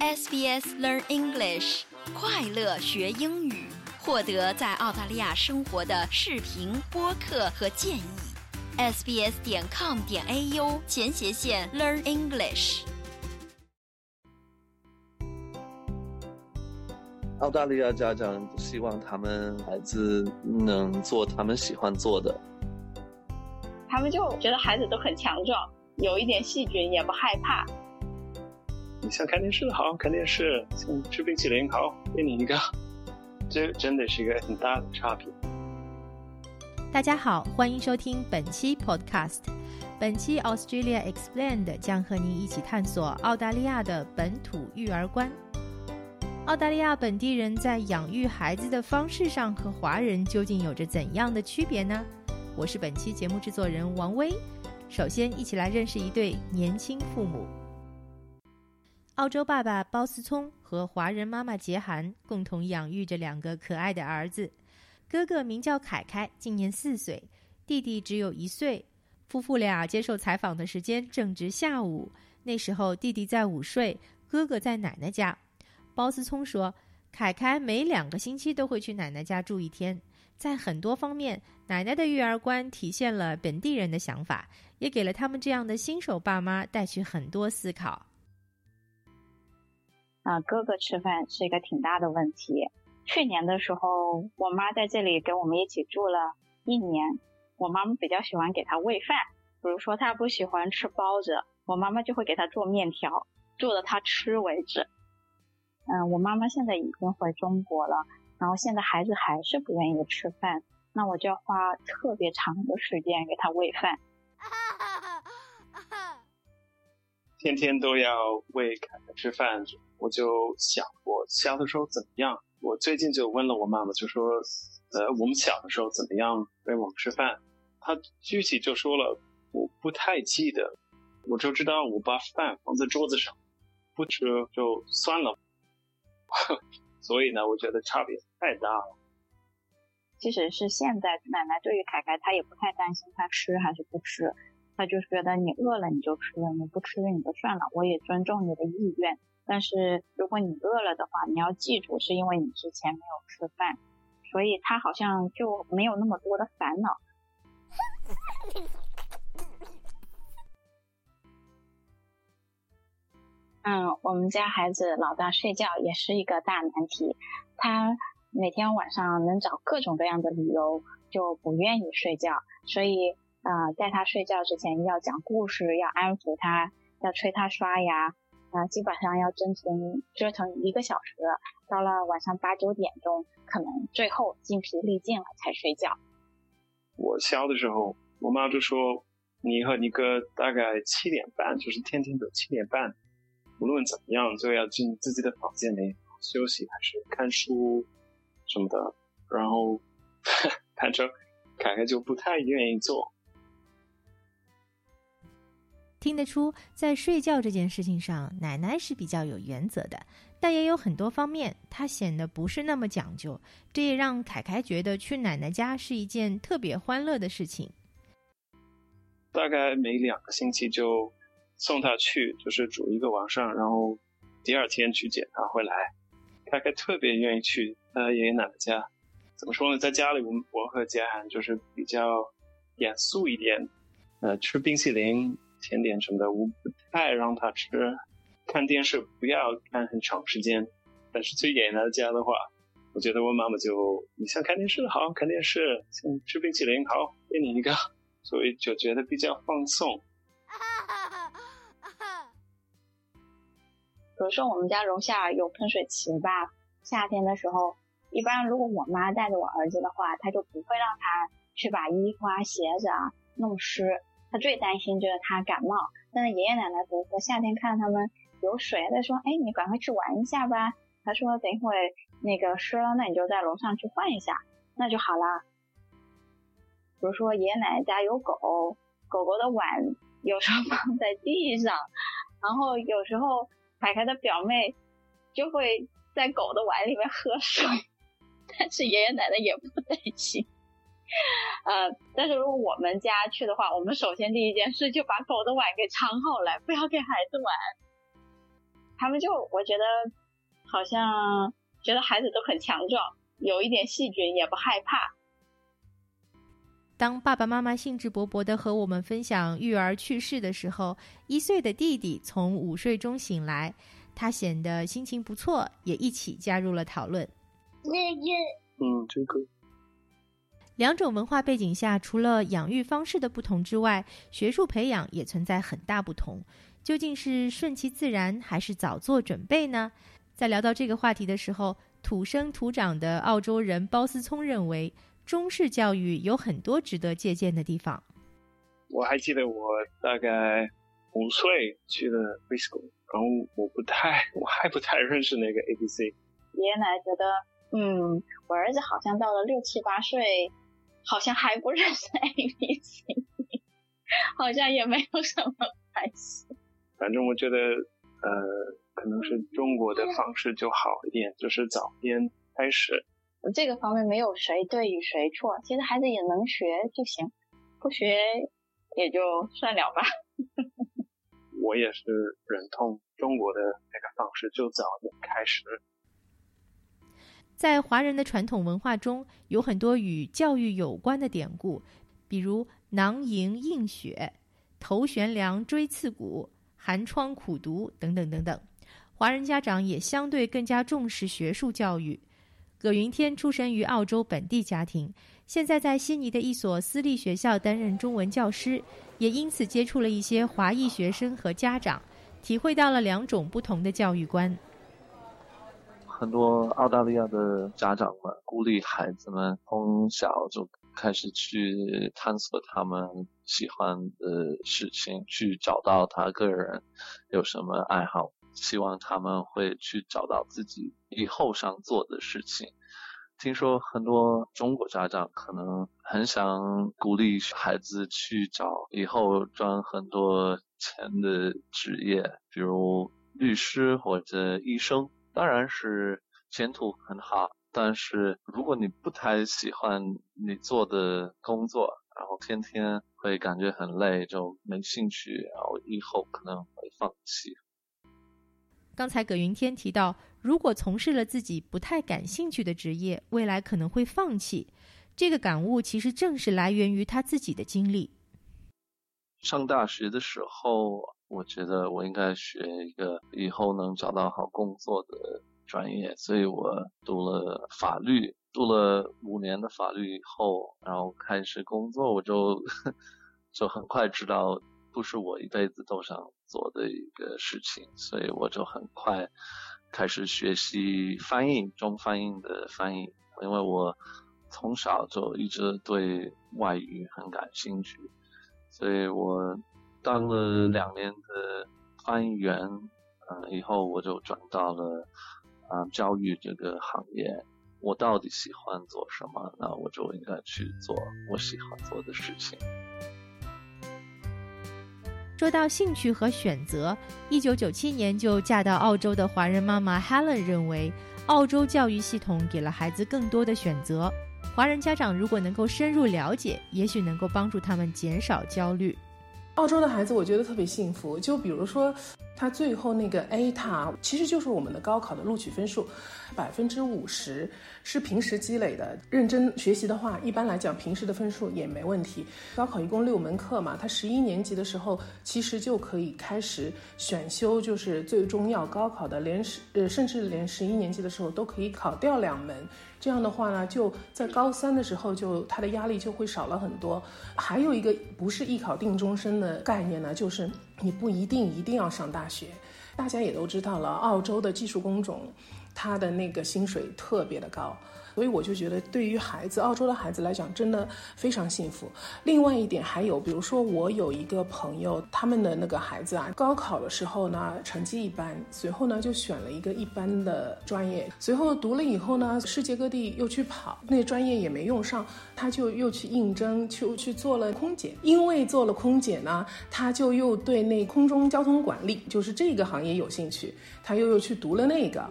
SBS Learn English，快乐学英语，获得在澳大利亚生活的视频、播客和建议。sbs 点 com 点 au 前斜线 Learn English。澳大利亚家长希望他们孩子能做他们喜欢做的。他们就觉得孩子都很强壮，有一点细菌也不害怕。想看电视好看电视，想吃冰淇淋好给你一个，这真的是一个很大的差别。大家好，欢迎收听本期 Podcast。本期 Australia Explained 将和您一起探索澳大利亚的本土育儿观。澳大利亚本地人在养育孩子的方式上和华人究竟有着怎样的区别呢？我是本期节目制作人王威。首先，一起来认识一对年轻父母。澳洲爸爸包思聪和华人妈妈杰涵共同养育着两个可爱的儿子。哥哥名叫凯凯，今年四岁；弟弟只有一岁。夫妇俩接受采访的时间正值下午，那时候弟弟在午睡，哥哥在奶奶家。包思聪说：“凯凯每两个星期都会去奶奶家住一天，在很多方面，奶奶的育儿观体现了本地人的想法，也给了他们这样的新手爸妈带去很多思考。”啊，哥哥吃饭是一个挺大的问题。去年的时候，我妈在这里跟我们一起住了一年。我妈妈比较喜欢给他喂饭，比如说他不喜欢吃包子，我妈妈就会给他做面条，做的他吃为止。嗯，我妈妈现在已经回中国了，然后现在孩子还是不愿意吃饭，那我就要花特别长的时间给他喂饭。天天都要喂凯凯吃饭，我就想我小的时候怎么样。我最近就问了我妈妈，就说，呃，我们小的时候怎么样喂我们吃饭？她具体就说了，我不太记得，我就知道我把饭放在桌子上，不吃就算了。所以呢，我觉得差别太大了。即使是现在，奶奶对于凯凯，她也不太担心他吃还是不吃。他就是觉得你饿了你就吃，你不吃你就算了，我也尊重你的意愿。但是如果你饿了的话，你要记住是因为你之前没有吃饭，所以他好像就没有那么多的烦恼。嗯，我们家孩子老大睡觉也是一个大难题，他每天晚上能找各种各样的理由就不愿意睡觉，所以。啊，在他睡觉之前要讲故事，要安抚他，要催他刷牙，啊，基本上要折腾折腾一个小时，到了晚上八九点钟，可能最后精疲力尽了才睡觉。我小的时候，我妈就说，你和你哥大概七点半，就是天天都七点半，无论怎么样就要进自己的房间里休息，还是看书什么的，然后 反正凯凯就不太愿意做。听得出，在睡觉这件事情上，奶奶是比较有原则的，但也有很多方面，她显得不是那么讲究。这也让凯凯觉得去奶奶家是一件特别欢乐的事情。大概每两个星期就送他去，就是住一个晚上，然后第二天去接他回来。凯凯特别愿意去他爷爷奶奶家。怎么说呢？在家里，我我和嘉涵就是比较严肃一点，呃，吃冰淇淋。甜点什么的，我不太让他吃。看电视不要看很长时间，但是去爷爷奶奶家的话，我觉得我妈妈就你想看电视好，看电视；想吃冰淇淋好，给你一个，所以就觉得比较放松。比如说我们家楼下有喷水池吧，夏天的时候，一般如果我妈带着我儿子的话，她就不会让他去把衣服啊、鞋子啊弄湿。他最担心就是他感冒，但是爷爷奶奶比如说夏天看他们有水，他说：“哎，你赶快去玩一下吧。”他说：“等一会那个湿了，那你就在楼上去换一下，那就好了。”比如说爷爷奶奶家有狗，狗狗的碗有时候 放在地上，然后有时候凯凯的表妹就会在狗的碗里面喝水，但是爷爷奶奶也不担心。呃，但是如果我们家去的话，我们首先第一件事就把狗的碗给藏好了，不要给孩子玩。他们就我觉得好像觉得孩子都很强壮，有一点细菌也不害怕。当爸爸妈妈兴致勃勃的和我们分享育儿趣事的时候，一岁的弟弟从午睡中醒来，他显得心情不错，也一起加入了讨论。嗯，这个两种文化背景下，除了养育方式的不同之外，学术培养也存在很大不同。究竟是顺其自然，还是早做准备呢？在聊到这个话题的时候，土生土长的澳洲人包思聪认为。中式教育有很多值得借鉴的地方。我还记得我大概五岁去的 preschool，然后我不太，我还不太认识那个 A B C。爷爷奶奶觉得，嗯，我儿子好像到了六七八岁，好像还不认识 A B C，好像也没有什么关系。反正我觉得，呃，可能是中国的方式就好一点，就是早点开始。这个方面没有谁对与谁错，其实孩子也能学就行，不学也就算了吧。我也是忍痛中国的那个方式，就早点开始。在华人的传统文化中，有很多与教育有关的典故，比如“囊萤映雪”“头悬梁锥刺股”“寒窗苦读”等等等等。华人家长也相对更加重视学术教育。葛云天出生于澳洲本地家庭，现在在悉尼的一所私立学校担任中文教师，也因此接触了一些华裔学生和家长，体会到了两种不同的教育观。很多澳大利亚的家长们鼓励孩子们从小就开始去探索他们喜欢的事情，去找到他个人有什么爱好。希望他们会去找到自己以后想做的事情。听说很多中国家长可能很想鼓励孩子去找以后赚很多钱的职业，比如律师或者医生，当然是前途很好。但是如果你不太喜欢你做的工作，然后天天会感觉很累，就没兴趣，然后以后可能会放弃。刚才葛云天提到，如果从事了自己不太感兴趣的职业，未来可能会放弃。这个感悟其实正是来源于他自己的经历。上大学的时候，我觉得我应该学一个以后能找到好工作的专业，所以我读了法律，读了五年的法律以后，然后开始工作，我就 就很快知道，不是我一辈子都想。做的一个事情，所以我就很快开始学习翻译中翻译的翻译，因为我从小就一直对外语很感兴趣，所以我当了两年的翻译员，嗯，以后我就转到了啊教育这个行业。我到底喜欢做什么？那我就应该去做我喜欢做的事情。说到兴趣和选择，一九九七年就嫁到澳洲的华人妈妈 Helen 认为，澳洲教育系统给了孩子更多的选择。华人家长如果能够深入了解，也许能够帮助他们减少焦虑。澳洲的孩子，我觉得特别幸福。就比如说。他最后那个 A 塔其实就是我们的高考的录取分数，百分之五十是平时积累的。认真学习的话，一般来讲平时的分数也没问题。高考一共六门课嘛，他十一年级的时候其实就可以开始选修，就是最终要高考的，连十呃甚至连十一年级的时候都可以考掉两门。这样的话呢，就在高三的时候，就他的压力就会少了很多。还有一个不是艺考定终身的概念呢，就是你不一定一定要上大学。大家也都知道了，澳洲的技术工种，它的那个薪水特别的高。所以我就觉得，对于孩子，澳洲的孩子来讲，真的非常幸福。另外一点还有，比如说我有一个朋友，他们的那个孩子啊，高考的时候呢，成绩一般，随后呢就选了一个一般的专业，随后读了以后呢，世界各地又去跑，那专业也没用上，他就又去应征，去去做了空姐。因为做了空姐呢，他就又对那空中交通管理，就是这个行业有兴趣，他又又去读了那个，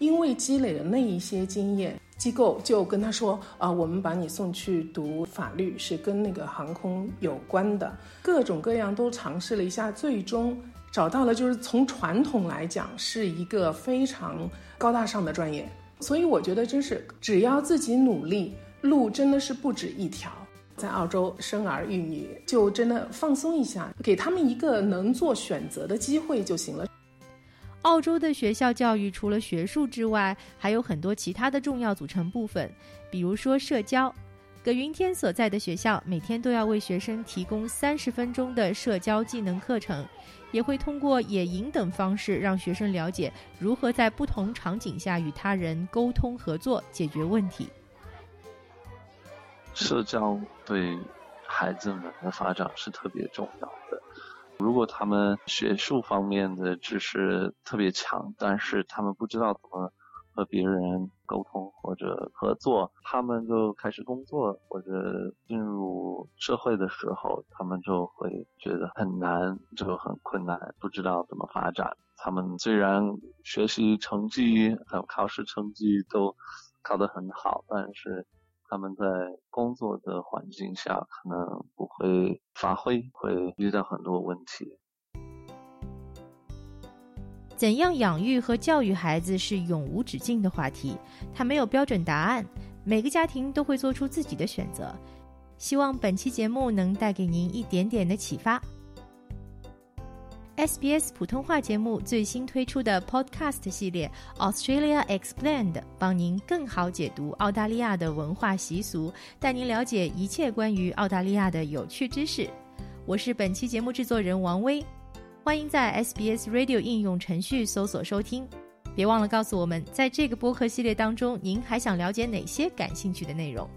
因为积累了那一些经验。机构就跟他说啊，我们把你送去读法律，是跟那个航空有关的，各种各样都尝试了一下，最终找到了就是从传统来讲是一个非常高大上的专业，所以我觉得真是只要自己努力，路真的是不止一条。在澳洲生儿育女，就真的放松一下，给他们一个能做选择的机会就行了。澳洲的学校教育除了学术之外，还有很多其他的重要组成部分，比如说社交。葛云天所在的学校每天都要为学生提供三十分钟的社交技能课程，也会通过野营等方式让学生了解如何在不同场景下与他人沟通合作、解决问题。社交对孩子们的发展是特别重要的。如果他们学术方面的知识特别强，但是他们不知道怎么和别人沟通或者合作，他们就开始工作或者进入社会的时候，他们就会觉得很难，就很困难，不知道怎么发展。他们虽然学习成绩还有考试成绩都考得很好，但是。他们在工作的环境下可能不会发挥，会遇到很多问题。怎样养育和教育孩子是永无止境的话题，它没有标准答案，每个家庭都会做出自己的选择。希望本期节目能带给您一点点的启发。SBS 普通话节目最新推出的 Podcast 系列《Australia Explained》，帮您更好解读澳大利亚的文化习俗，带您了解一切关于澳大利亚的有趣知识。我是本期节目制作人王威，欢迎在 SBS Radio 应用程序搜索收听。别忘了告诉我们，在这个播客系列当中，您还想了解哪些感兴趣的内容。